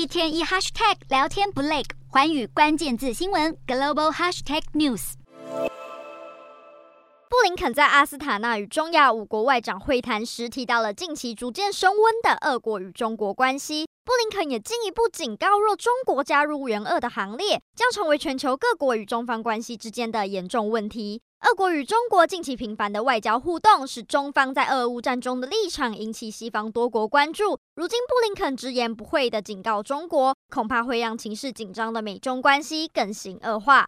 一天一 hashtag 聊天不累，寰宇关键字新闻 global hashtag news。布林肯在阿斯塔纳与中亚五国外长会谈时，提到了近期逐渐升温的俄国与中国关系。布林肯也进一步警告，若中国加入援俄的行列，将成为全球各国与中方关系之间的严重问题。俄国与中国近期频繁的外交互动，使中方在俄乌战中的立场引起西方多国关注。如今，布林肯直言不讳的警告中国，恐怕会让情势紧张的美中关系更形恶化。